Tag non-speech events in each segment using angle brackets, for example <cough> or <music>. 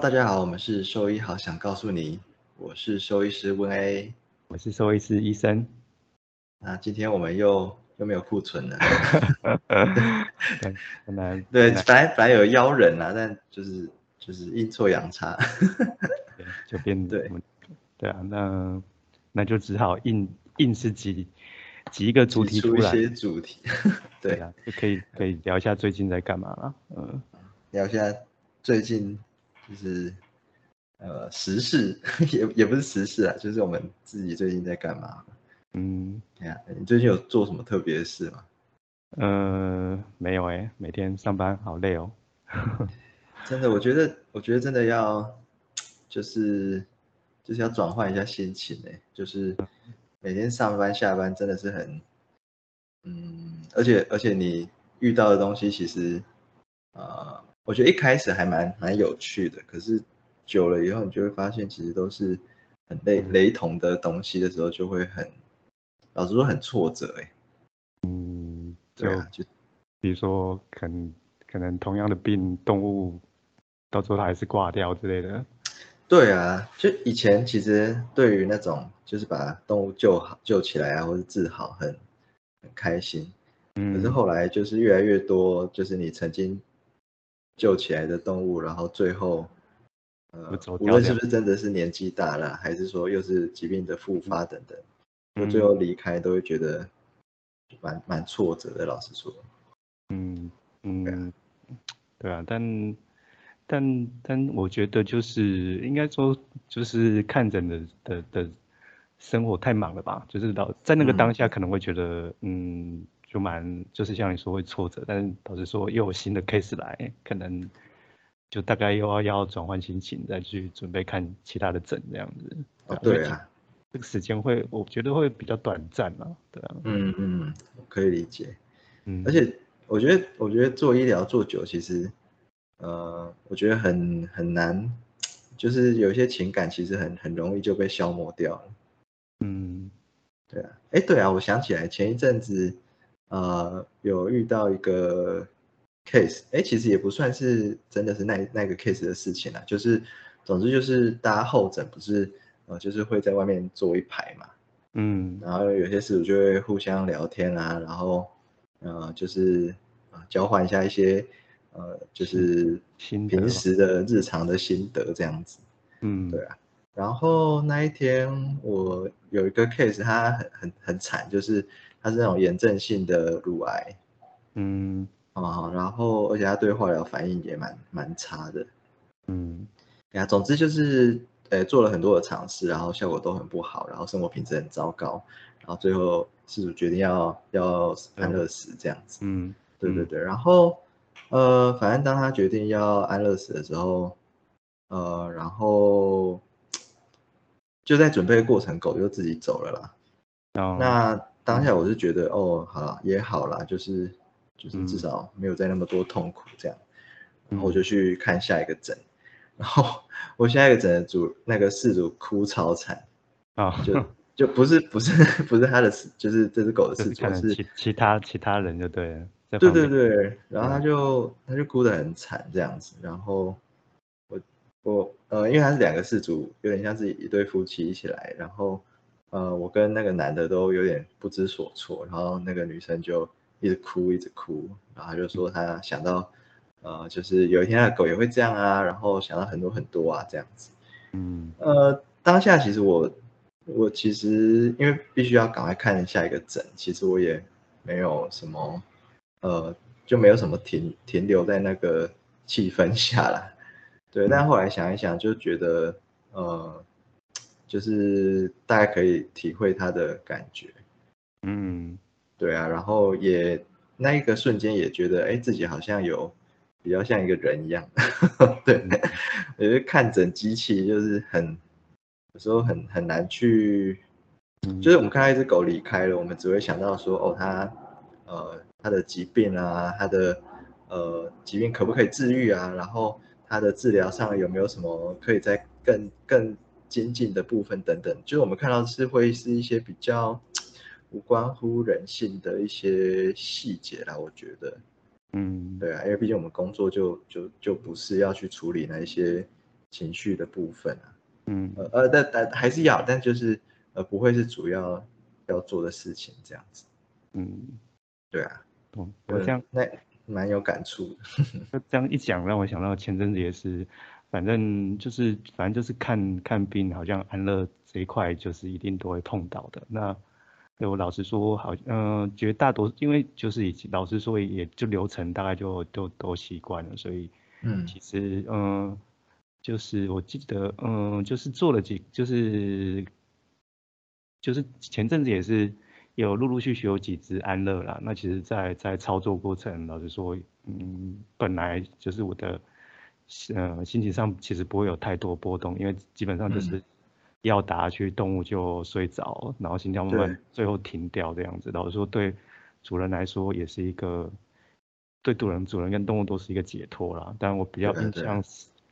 大家好，我们是兽医好想告诉你，我是兽医师温 A，我是兽医师医生。那今天我们又又没有库存了，本来对，本来本来有邀人啊，但就是就是阴错阳差，就变对。对啊，那那就只好硬硬是挤挤一个主题出来，一些主题，对啊，就可以可以聊一下最近在干嘛了，嗯，聊一下最近。就是呃时事 <laughs> 也也不是时事啊，就是我们自己最近在干嘛？嗯，哎呀，你最近有做什么特别的事吗？呃，没有哎，每天上班好累哦。<laughs> 真的，我觉得我觉得真的要就是就是要转换一下心情哎，就是每天上班下班真的是很嗯，而且而且你遇到的东西其实啊。我觉得一开始还蛮蛮有趣的，可是久了以后，你就会发现其实都是很雷雷同的东西的时候，就会很老实说很挫折哎。嗯，就就比如说，可能可能同样的病，动物到最后还是挂掉之类的。对啊，就以前其实对于那种就是把动物救好救起来啊，或是治好，很很开心。嗯，可是后来就是越来越多，就是你曾经。救起来的动物，然后最后，呃，无论是不是真的是年纪大了，还是说又是疾病的复发等等，我最后离开都会觉得蛮蛮挫折的。老实说，嗯嗯，对啊，但但但我觉得就是应该说就是看诊的的的生活太忙了吧，就是老在那个当下可能会觉得嗯。就蛮就是像你说会挫折，但是导致说又有新的 case 来，可能就大概又要要转换心情，再去准备看其他的诊这样子。对啊，这个时间会我觉得会比较短暂嘛，对啊。嗯嗯，可以理解。嗯，而且我觉得我觉得做医疗做久，其实呃，我觉得很很难，就是有一些情感其实很很容易就被消磨掉了。嗯，对啊，哎对啊，我想起来前一阵子。呃，有遇到一个 case，哎，其实也不算是真的是那那个 case 的事情啦，就是，总之就是大家候诊不是，呃，就是会在外面坐一排嘛，嗯，然后有些事主就会互相聊天啊，然后，呃，就是啊，交换一下一些，呃，就是平时的日常的心得这样子，嗯，对啊，然后那一天我有一个 case，他很很很惨，就是。他是那种炎症性的乳癌，嗯。啊，然后而且他对化疗反应也蛮蛮差的，嗯，呀，总之就是，呃，做了很多的尝试，然后效果都很不好，然后生活品质很糟糕，然后最后事主决定要要安乐死这样子，嗯，对对对，然后呃，反正当他决定要安乐死的时候，呃，然后就在准备过程，狗就自己走了啦，哦，那。当下我是觉得哦，好了也好啦，就是就是至少没有再那么多痛苦这样，然后我就去看下一个诊，然后我下一个诊的主那个事主哭超惨啊，就 <laughs> 就不是不是不是他的事，就是这只狗的事主是其其他其他人就对了，对对对，然后他就他就哭得很惨这样子，然后我我呃因为他是两个事主，有点像是一对夫妻一起来，然后。呃，我跟那个男的都有点不知所措，然后那个女生就一直哭，一直哭，然后就说她想到，呃，就是有一天的狗也会这样啊，然后想到很多很多啊，这样子。嗯，呃，当下其实我，我其实因为必须要赶快看下一个诊，其实我也没有什么，呃，就没有什么停停留在那个气氛下了。对，但后来想一想，就觉得，呃。就是大家可以体会他的感觉，嗯，对啊，然后也那一个瞬间也觉得，哎，自己好像有比较像一个人一样，<laughs> 对，我觉得看诊机器就是很有时候很很难去，就是我们看到一只狗离开了，我们只会想到说，哦，它呃它的疾病啊，它的呃疾病可不可以治愈啊，然后它的治疗上有没有什么可以再更更。精进的部分等等，就是我们看到是会是一些比较无关乎人性的一些细节啦。我觉得，嗯，对啊，因为毕竟我们工作就就就不是要去处理那一些情绪的部分啊，嗯，呃呃，但但还是要，但就是呃不会是主要要做的事情这样子，嗯，对啊，我我这样那蛮有感触的，<laughs> 这样一讲让我想到前阵子也是，反正就是反正就是看看病，好像安乐这一块就是一定都会碰到的。那对我老实说，好，嗯，绝大多因为就是已经老实说也就流程大概就都都习惯了，所以。嗯，其实嗯，就是我记得嗯，就是做了几，就是就是前阵子也是有陆陆续续有几只安乐啦。那其实，在在操作过程，老实说，嗯，本来就是我的呃心情上其实不会有太多波动，因为基本上就是要打下去，动物就睡着，然后心跳慢慢最后停掉这样子。老实说，对主人来说也是一个。对主人、主人跟动物都是一个解脱啦。但我比较印象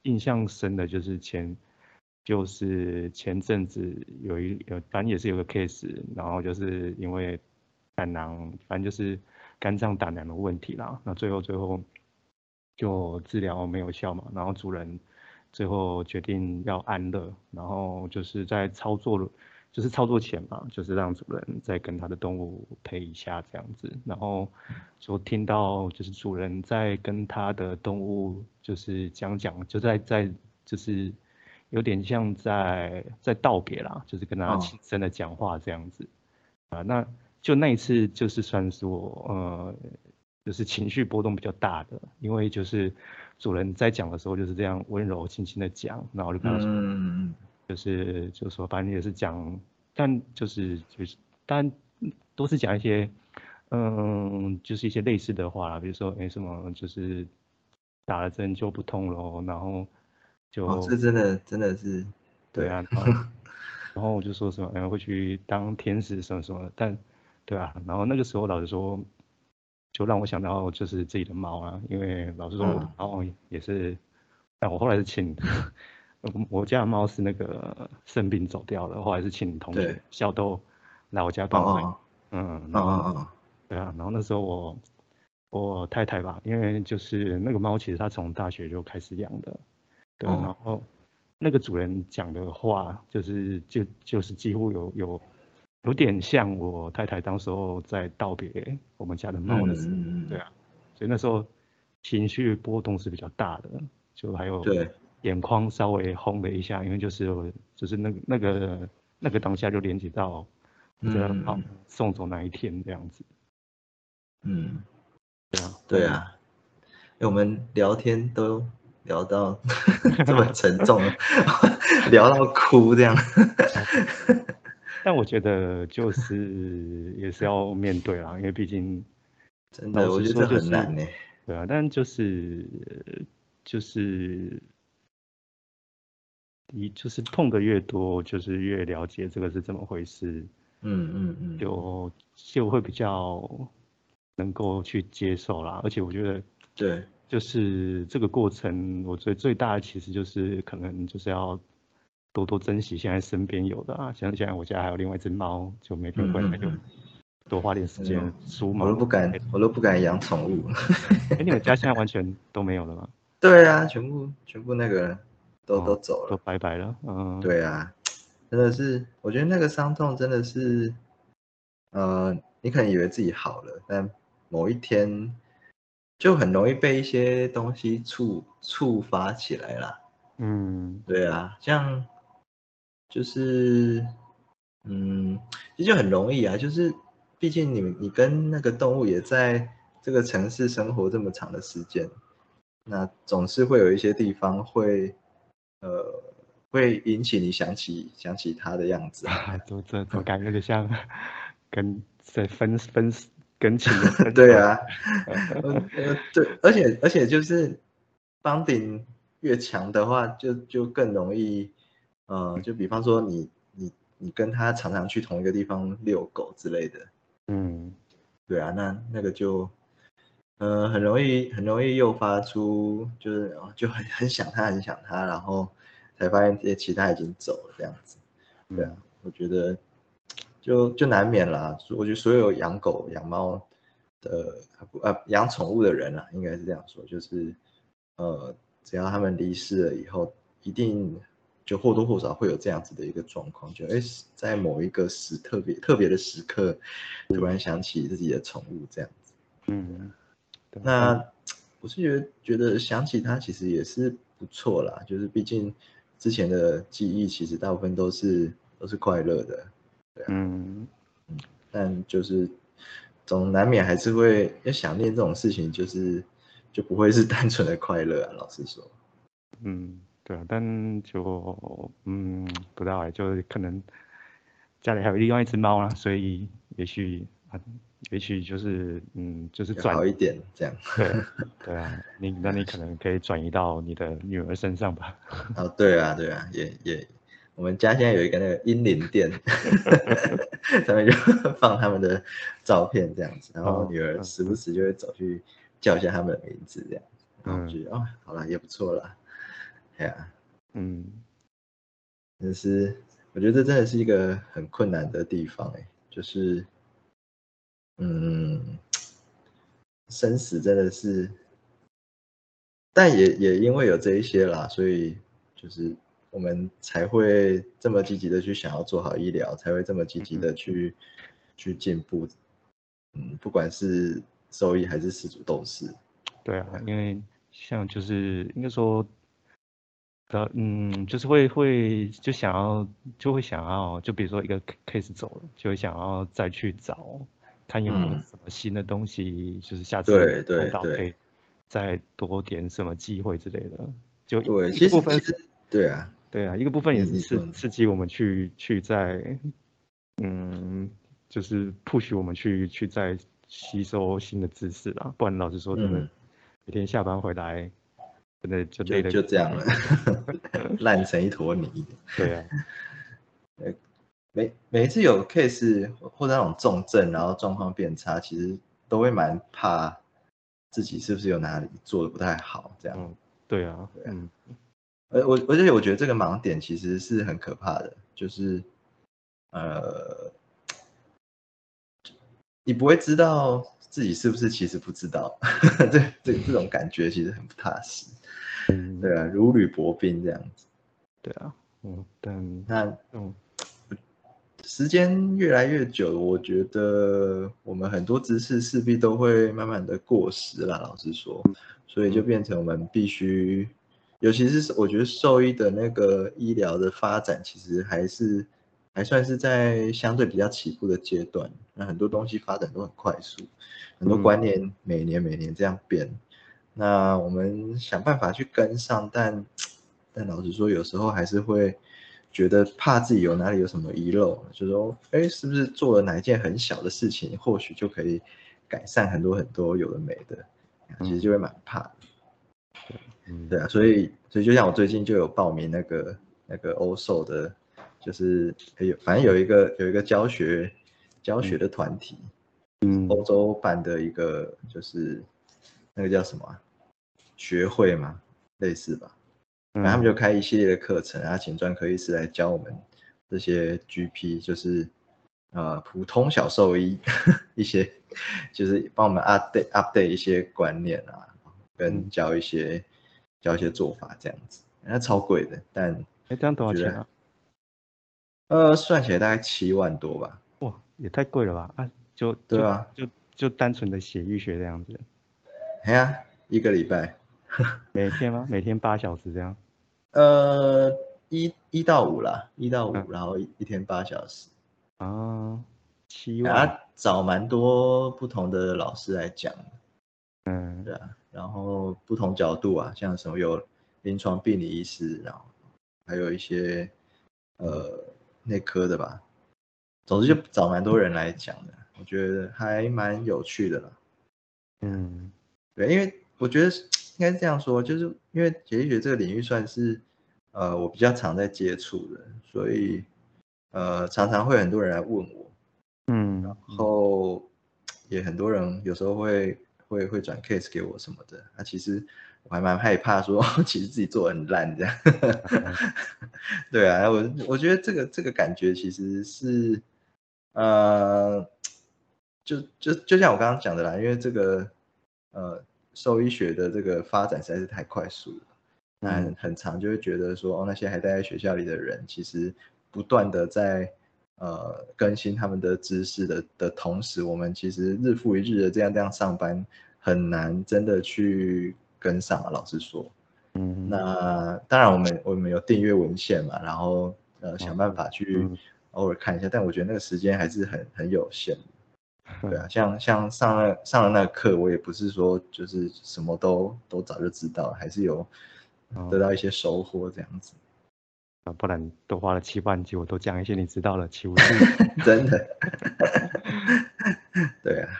印象深的就是前就是前阵子有一有反正也是有个 case，然后就是因为胆囊反正就是肝脏胆囊的问题啦。那最后最后就治疗没有效嘛，然后主人最后决定要安乐，然后就是在操作。就是操作前嘛，就是让主人再跟他的动物陪一下这样子，然后就听到就是主人在跟他的动物就是讲讲，就在在就是有点像在在道别啦，就是跟他轻声的讲话这样子啊，那就那一次就是算是我呃就是情绪波动比较大的，因为就是主人在讲的时候就是这样温柔轻轻的讲，然后就跟他说。就是就说，反正也是讲，但就是就是，但都是讲一些，嗯，就是一些类似的话，比如说，哎，什么就是打了针就不痛了，然后就这真的真的是对啊，然后 <laughs> 然后我就说什么，哎，会去当天使什么什么，但对啊，然后那个时候老实说，就让我想到就是自己的猫啊，因为老实说，然后也是，但我后来是请。我家的猫是那个生病走掉了，后来是请同学小豆来我家帮忙。嗯，然后对啊，然后那时候我我太太吧，因为就是那个猫其实它从大学就开始养的，对，然后那个主人讲的话就是就就是几乎有有有点像我太太当时候在道别我们家的猫的时候，对啊，所以那时候情绪波动是比较大的，就还有对。眼眶稍微红了一下，因为就是就是那个那个那个当下就连接到，嗯，好送走那一天这样子。嗯，对啊，对啊，我们聊天都聊到 <laughs> 这么沉重，<laughs> 聊到哭这样。<laughs> 但我觉得就是也是要面对啦，因为毕竟 <laughs> 真的我觉得很难呢。对啊，但就是就是。你就是痛的越多，就是越了解这个是怎么回事。嗯嗯嗯，就就会比较能够去接受啦。而且我觉得，对，就是这个过程，我觉得最大的其实就是可能就是要多多珍惜现在身边有的啊。像现在我家还有另外一只猫，就每天回来就多花点时间梳毛。我都不敢，我都不敢养宠物。哎，你们家现在完全都没有了吗？<laughs> 对啊，全部全部那个。都都走了，都拜拜了。嗯，对啊，真的是，我觉得那个伤痛真的是，呃，你可能以为自己好了，但某一天就很容易被一些东西触触发起来了。嗯，对啊，像就是，嗯，其实就很容易啊，就是毕竟你你跟那个动物也在这个城市生活这么长的时间，那总是会有一些地方会。呃，会引起你想起想起它的样子啊，就这种感觉就像跟在分分跟亲 <laughs> 对啊，<laughs> 呃对，而且而且就是帮顶越强的话，就就更容易，呃，就比方说你你你跟他常常去同一个地方遛狗之类的，嗯，对啊，那那个就，呃，很容易很容易诱发出就是就很很想他很想他，然后。才发现这些其他已经走了这样子，对啊，我觉得就就难免啦。我觉得所有养狗养猫的呃养宠物的人啊，应该是这样说，就是呃只要他们离世了以后，一定就或多或少会有这样子的一个状况，就哎，在某一个时特别特别的时刻，突然想起自己的宠物这样子。嗯，那我是觉得觉得想起它其实也是不错啦，就是毕竟之前的记忆其实大部分都是都是快乐的，对啊，嗯嗯，但就是总难免还是会要想念这种事情，就是就不会是 <laughs> 单纯的快乐啊，老实说。嗯，对啊，但就嗯，不知道哎，就可能家里还有另外一只猫啊，所以也许啊，也许就是嗯，就是转好一点这样。对 <laughs> 对啊，你那你可能可以转移到你的女儿身上吧。哦，对啊，对啊，也也，我们家现在有一个那个英灵殿，<laughs> 上面就放他们的照片这样子，然后女儿时不时就会走去叫一下他们的名字这样，然后觉得哦，好了，也不错了。对啊，嗯，但是我觉得这真的是一个很困难的地方哎，就是，嗯，生死真的是，但也也因为有这一些啦，所以就是我们才会这么积极的去想要做好医疗，才会这么积极的去去进步，嗯，不管是收益还是失主都是。对啊，因为像就是应该说。的嗯，就是会会就想要就会想要，就比如说一个 case 走了，就会想要再去找，看有没有什么新的东西，就是下次对对可以再多点什么机会之类的。就对，一部分是，对啊，对啊，一个部分也是刺刺激我们去去在，嗯，就是 push 我们去去再吸收新的知识啦。不然老实说，真的每天下班回来。真的就累的就这样了，<laughs> 烂成一坨泥。对啊，<laughs> 每每一次有 case 或者那种重症，然后状况变差，其实都会蛮怕自己是不是有哪里做的不太好，这样。对啊，嗯。呃，我而且我觉得这个盲点其实是很可怕的，就是呃，你不会知道自己是不是其实不知道，<laughs> 这这这种感觉其实很不踏实。对啊，如履薄冰这样子。对啊，嗯，但那嗯，时间越来越久，我觉得我们很多知识势必都会慢慢的过时了。老实说，所以就变成我们必须，尤其是我觉得兽医的那个医疗的发展，其实还是还算是在相对比较起步的阶段。那很多东西发展都很快速，很多观念每年每年这样变。那我们想办法去跟上，但但老实说，有时候还是会觉得怕自己有哪里有什么遗漏，就说，哎，是不是做了哪一件很小的事情，或许就可以改善很多很多有的没的，其实就会蛮怕的。嗯，对啊，所以所以就像我最近就有报名那个那个欧售的，就是有反正有一个有一个教学教学的团体，嗯，欧洲办的一个就是那个叫什么？学会嘛，类似吧，然后他们就开一系列的课程，然后请专科医师来教我们这些 GP，就是呃普通小兽医 <laughs> 一些，就是帮我们 update update 一些观念啊，跟教一些教一些做法这样子，那超贵的，但哎这样多少钱啊？呃，算起来大概七万多吧。哇，也太贵了吧？啊，就对啊，就就单纯的血液学这样子。哎呀，一个礼拜。<laughs> 每天吗？每天八小时这样？呃，一一到五啦，一到五，然后一天八小时。啊，七万。找蛮多不同的老师来讲。嗯，对啊，然后不同角度啊，像什么有临床病理医师，然后还有一些呃内科的吧。总之就找蛮多人来讲的，我觉得还蛮有趣的啦。嗯，对，因为我觉得。应该是这样说，就是因为血液学这个领域算是，呃，我比较常在接触的，所以，呃，常常会很多人来问我，嗯，然后也很多人有时候会会会转 case 给我什么的，那其实我还蛮害怕说，<laughs> 其实自己做很烂这样，<laughs> 对啊，我我觉得这个这个感觉其实是，呃，就就就像我刚刚讲的啦，因为这个，呃。兽医学的这个发展实在是太快速了，那很长就会觉得说，哦，那些还待在学校里的人，其实不断的在呃更新他们的知识的的同时，我们其实日复一日的这样这样上班，很难真的去跟上。老实说，嗯，那当然我们我们有订阅文献嘛，然后呃想办法去偶尔看一下，但我觉得那个时间还是很很有限。<laughs> 对啊，像像上了上了那个课，我也不是说就是什么都都早就知道，还是有得到一些收获这样子。啊，不然都花了七万集，我都讲一些你知道了，岂不是 <laughs> 真的？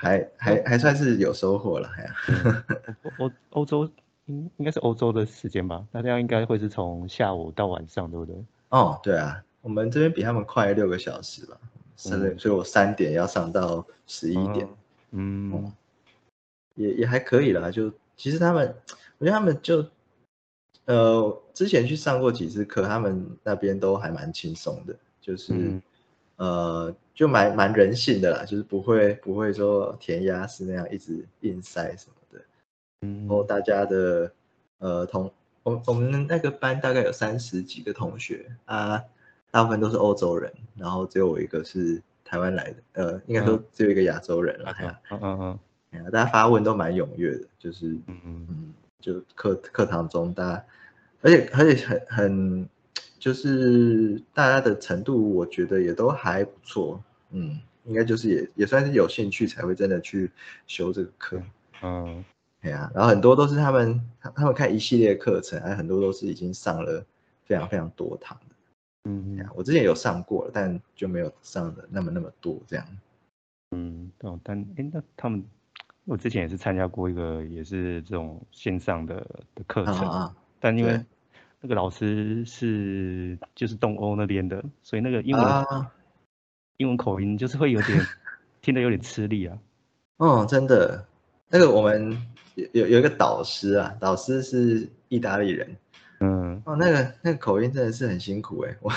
还还还算是有收获了，呀。<laughs> 欧欧洲应应该是欧洲的时间吧？那这样应该会是从下午到晚上，对不对？哦，对啊，我们这边比他们快六个小时吧。三，所以我三点要上到十一点，嗯，也也还可以啦。就其实他们，我觉得他们就，呃，之前去上过几次课，他们那边都还蛮轻松的，就是，呃，就蛮蛮人性的啦，就是不会不会说填鸭式那样一直硬塞什么的，嗯，然后大家的，呃，同我我们那个班大概有三十几个同学啊。大部分都是欧洲人，然后只有我一个是台湾来的，呃，应该说只有一个亚洲人了。嗯嗯嗯，大家发问都蛮踊跃的，就是嗯嗯嗯，就课课堂中大家，而且而且很很，就是大家的程度，我觉得也都还不错。嗯，应该就是也也算是有兴趣才会真的去修这个课。嗯，对啊，然后很多都是他们他们看一系列课程，还很多都是已经上了非常非常多堂。嗯，我之前有上过了，但就没有上的那么那么多这样。嗯，哦，但哎，那他们，我之前也是参加过一个，也是这种线上的的课程啊。但因为那个老师是就是东欧那边的，所以那个英文英文口音就是会有点听得有点吃力啊。<laughs> 哦，真的，那个我们有有有一个导师啊，导师是意大利人。嗯哦，那个那个口音真的是很辛苦哎，我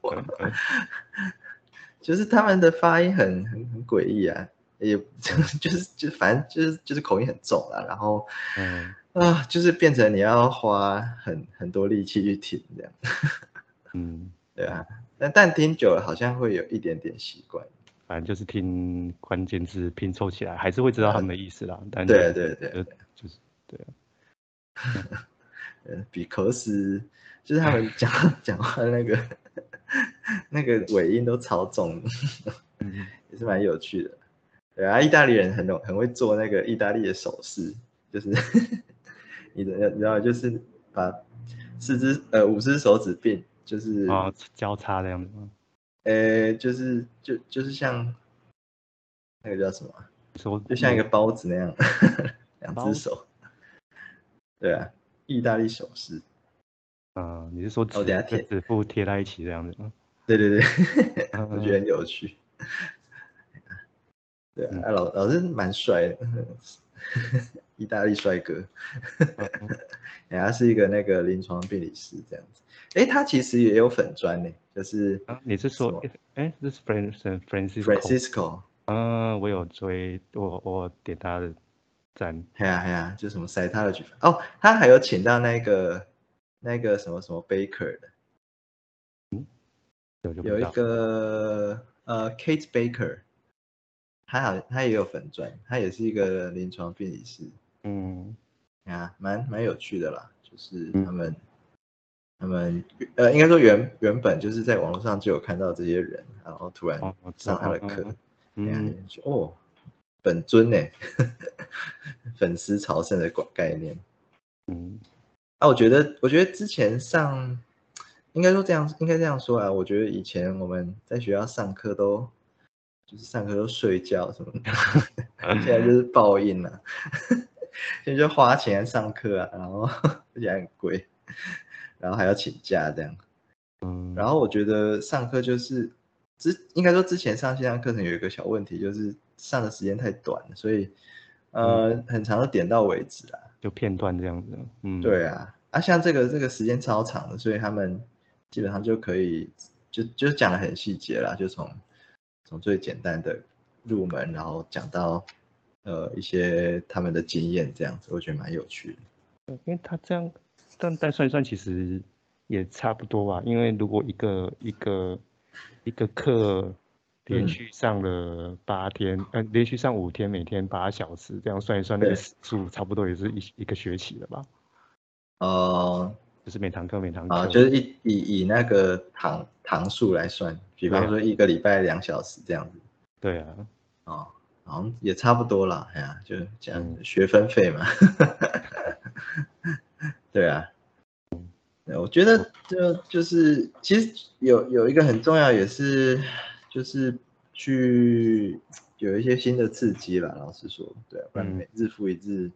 我 <laughs> <laughs> 就是他们的发音很很很诡异啊，也就是就是反正就是就是口音很重啊，然后嗯啊就是变成你要花很很多力气去听这样，嗯 <laughs> 对啊，但但听久了好像会有一点点习惯，反正就是听关键字拼凑起来，还是会知道他们的意思啦。但对对对，就是对啊。呃，<laughs> 比口斯就是他们讲 <laughs> 讲话那个那个尾音都超重，也是蛮有趣的。对啊，意大利人很懂，很会做那个意大利的手势，就是你的你知道，就是把四只呃五只手指并，就是啊交叉的样子吗？呃，就是就就是像那个叫什么？手就像一个包子那样，两只手。对啊。意大利手势，嗯，你是说我等下贴指腹贴在一起这样子吗？<laughs> 对对对，我觉得很有趣。<laughs> 对啊，老老师蛮帅的，<laughs> 意大利帅哥。<laughs> 人家是一个那个临床病理师这样子。哎，他其实也有粉砖呢，就是你是说，哎，这是 Francis Francisco？嗯，我有追，我我点他的。赞，哎呀哎呀，就什么塞他的举法哦，他还有请到那个那个什么什么 Baker 的，嗯，有一个呃 Kate Baker，还好他也有粉钻，他也是一个临床病理师，嗯，啊，蛮蛮有趣的啦，就是他们他们呃应该说原原本就是在网络上就有看到这些人，然后突然上他的课，嗯，哦。本尊呢？<laughs> 粉丝朝圣的广概念。嗯，啊，我觉得，我觉得之前上，应该说这样，应该这样说啊。我觉得以前我们在学校上课都，就是上课都睡觉什么的，<laughs> 现在就是报应了。现在就花钱上课啊，然后而且很贵，然后还要请假这样。嗯，然后我觉得上课就是之，应该说之前上线上课程有一个小问题，就是。上的时间太短了，所以呃，很长的点到为止啊，就片段这样子。嗯，对啊，啊，像这个这个时间超长的，所以他们基本上就可以就就讲的很细节啦，就从从最简单的入门，然后讲到呃一些他们的经验这样子，我觉得蛮有趣的。因为他这样但但算一算其实也差不多吧，因为如果一个一个一个课连续上了八天，呃，连续上五天，每天八小时，这样算一算那个数，差不多也是一一个学期了吧？哦，就是每堂课每堂课，啊，就是以以以那个堂堂数来算，比方说一个礼拜两小时这样子。对啊，哦，好像也差不多啦，哎呀，就这样学分费嘛。<laughs> 对啊，我觉得就就是其实有有一个很重要也是就是去有一些新的刺激吧。老实说，对，不然每日复一日，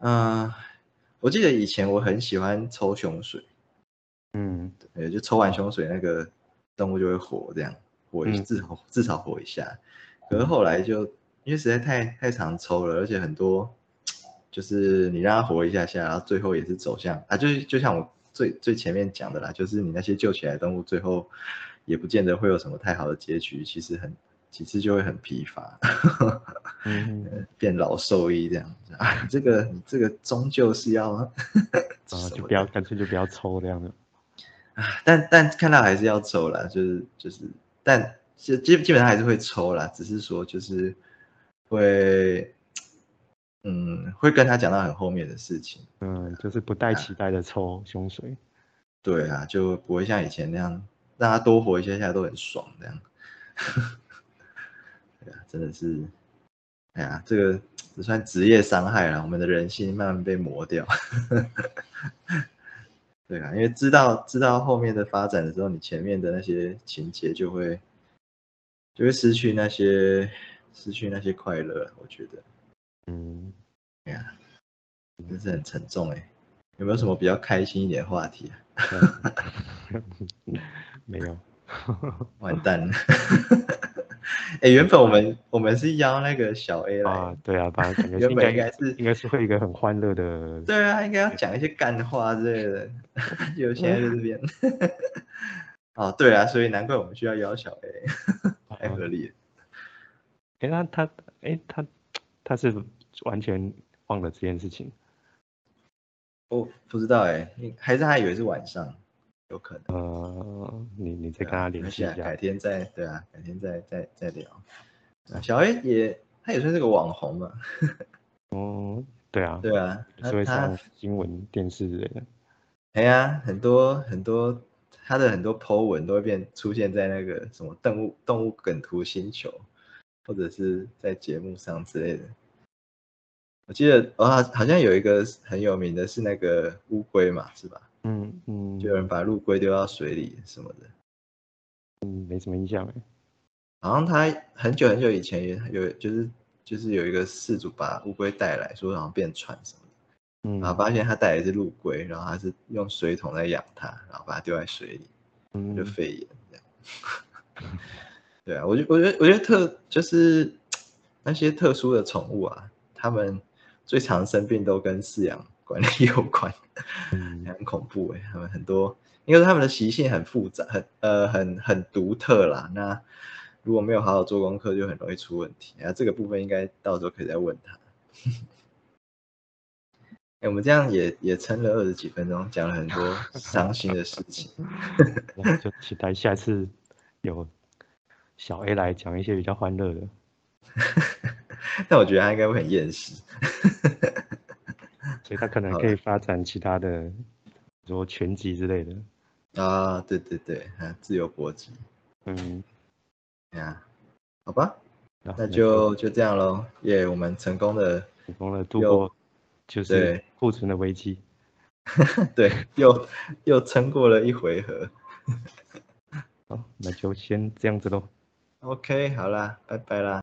嗯，我记得以前我很喜欢抽胸水，嗯，对，就抽完胸水那个动物就会活，这样活一至少至少活一下。可是后来就因为实在太太常抽了，而且很多。就是你让它活一下下，然后最后也是走向啊，就是就像我最最前面讲的啦，就是你那些救起来的动物，最后也不见得会有什么太好的结局，其实很几次就会很疲乏，<laughs> 变老兽医这样子啊，这个你这个终究是要 <laughs> 啊，就不要干脆就不要抽这样的啊，但但看到还是要抽啦，就是就是，但基基基本上还是会抽啦，只是说就是会。嗯，会跟他讲到很后面的事情。嗯，就是不带期待的抽胸水。对啊，就不会像以前那样让他多活一些，现在都很爽这样。<laughs> 对啊，真的是，哎呀，这个只算职业伤害了，我们的人性慢慢被磨掉。对啊，因为知道知道后面的发展的时候，你前面的那些情节就会就会失去那些失去那些快乐，我觉得。嗯，哎呀，真是很沉重哎，有没有什么比较开心一点话题啊？<laughs> 没有，<laughs> 完蛋了。哎，原本我们我们是邀那个小 A 来，啊，对啊，反正 <laughs> 原本应该是应该是会一个很欢乐的，<laughs> 对啊，应该要讲一些干话之类的，<laughs> 有现在在这边。哦，对啊，所以难怪我们需要邀小 A，太合理了。哎，那他哎他他是。完全忘了这件事情，我不知道哎，还是他以为是晚上，有可能。呃，你你再跟他联系一下，改天再对啊，改天再再再聊。小 A 也他也算是个网红嘛。<laughs> 哦，对啊，对啊，他会上新闻电视之类的。哎呀，很多很多他的很多 po 文都会变出现在那个什么动物动物梗图星球，或者是在节目上之类的。我记得啊，好像有一个很有名的是那个乌龟嘛，是吧？嗯嗯，就有人把陆龟丢到水里什么的。嗯，没什么印象哎。好像他很久很久以前也有，就是就是有一个事主把乌龟带来说，好像变船什么的。嗯，然后发现他带来是陆龟，然后他是用水桶在养它，然后把它丢在水里，嗯，就肺炎这样。<laughs> 对啊，我觉我觉得我觉得特就是那些特殊的宠物啊，他们。最常生病都跟饲养管理有关，很恐怖哎。他们很多，因为他们的习性很复杂，很呃很很独特啦。那如果没有好好做功课，就很容易出问题。啊，这个部分应该到时候可以再问他。哎，<laughs> 我们这样也也撑了二十几分钟，讲了很多伤心的事情。<laughs> 就期待下次有小 A 来讲一些比较欢乐的。<laughs> 但我觉得他应该会很厌世，所以他可能可以发展其他的，比如说拳击之类的。啊，对对对，啊自由搏击。嗯，呀，好吧，那就就这样喽。耶，我们成功的成功的度过就是库存的危机。<laughs> 对，又又撑过了一回合。好，那就先这样子喽。<laughs> OK，好啦，拜拜啦。